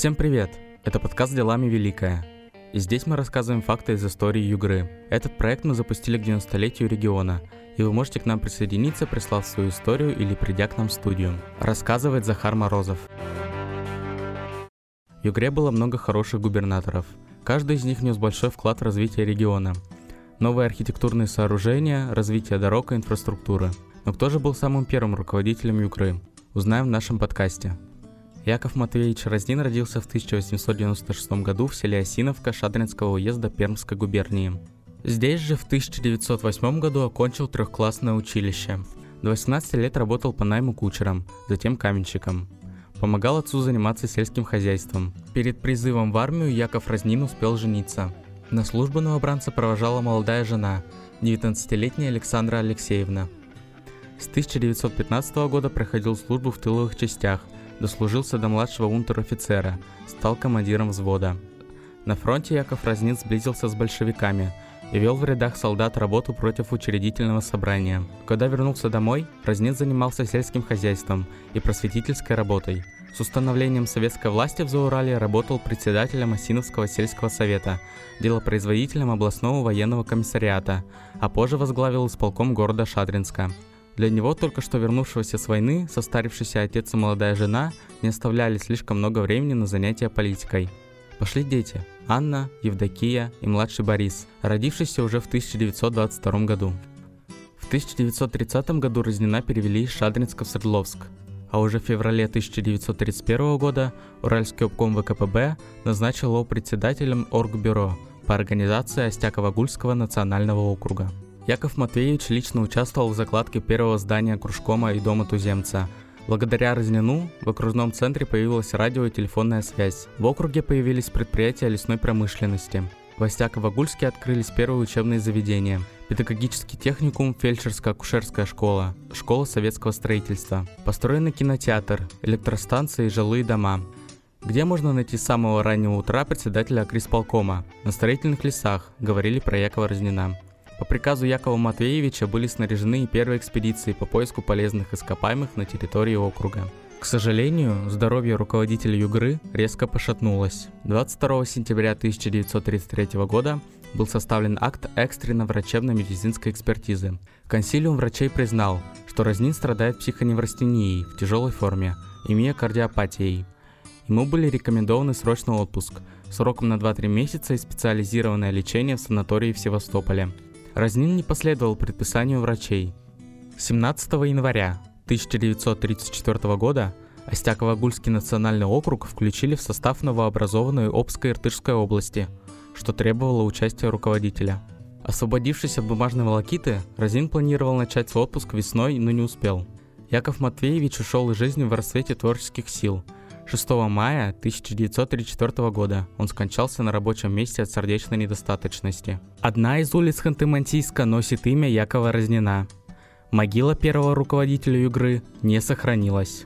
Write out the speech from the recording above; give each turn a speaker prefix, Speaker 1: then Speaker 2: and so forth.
Speaker 1: Всем привет! Это подкаст «Делами Великая». И здесь мы рассказываем факты из истории Югры. Этот проект мы запустили к 90-летию региона, и вы можете к нам присоединиться, прислав свою историю или придя к нам в студию. Рассказывает Захар Морозов. В Югре было много хороших губернаторов. Каждый из них внес большой вклад в развитие региона. Новые архитектурные сооружения, развитие дорог и инфраструктуры. Но кто же был самым первым руководителем Югры? Узнаем в нашем подкасте. Яков Матвеевич Разнин родился в 1896 году в селе Осиновка Шадринского уезда Пермской губернии. Здесь же в 1908 году окончил трехклассное училище. До 18 лет работал по найму кучером, затем каменщиком. Помогал отцу заниматься сельским хозяйством. Перед призывом в армию Яков Разнин успел жениться. На службу новобранца провожала молодая жена, 19-летняя Александра Алексеевна. С 1915 года проходил службу в тыловых частях – дослужился до младшего унтер-офицера, стал командиром взвода. На фронте Яков Разнин сблизился с большевиками и вел в рядах солдат работу против учредительного собрания. Когда вернулся домой, Разнин занимался сельским хозяйством и просветительской работой. С установлением советской власти в Заурале работал председателем Осиновского сельского совета, делопроизводителем областного военного комиссариата, а позже возглавил исполком города Шадринска. Для него, только что вернувшегося с войны, состарившийся отец и молодая жена не оставляли слишком много времени на занятия политикой. Пошли дети – Анна, Евдокия и младший Борис, родившийся уже в 1922 году. В 1930 году Разнина перевели из Шадринска в Свердловск, а уже в феврале 1931 года Уральский обком ВКПБ назначил его председателем Оргбюро по организации Остякова-Гульского национального округа. Яков Матвеевич лично участвовал в закладке первого здания кружкома и дома туземца. Благодаря Разнину в окружном центре появилась радио и телефонная связь. В округе появились предприятия лесной промышленности. В Остяково-Гульске открылись первые учебные заведения. Педагогический техникум, фельдшерско-акушерская школа, школа советского строительства. Построены кинотеатр, электростанции и жилые дома. Где можно найти с самого раннего утра председателя Крисполкома? На строительных лесах, говорили про Якова Разнина. По приказу Якова Матвеевича были снаряжены первые экспедиции по поиску полезных ископаемых на территории округа. К сожалению, здоровье руководителя Югры резко пошатнулось. 22 сентября 1933 года был составлен акт экстренно врачебно-медицинской экспертизы. Консилиум врачей признал, что Разнин страдает психоневрастенией в тяжелой форме и миокардиопатией. Ему были рекомендованы срочный отпуск сроком на 2-3 месяца и специализированное лечение в санатории в Севастополе – Разнин не последовал предписанию врачей. 17 января 1934 года Остяково-Гульский национальный округ включили в состав новообразованной Обской Иртышской области, что требовало участия руководителя. Освободившись от бумажной волокиты, Разин планировал начать отпуск весной, но не успел. Яков Матвеевич ушел из жизни в рассвете творческих сил – 6 мая 1934 года он скончался на рабочем месте от сердечной недостаточности. Одна из улиц Ханты-Мансийска носит имя Якова Разнина. Могила первого руководителя игры не сохранилась.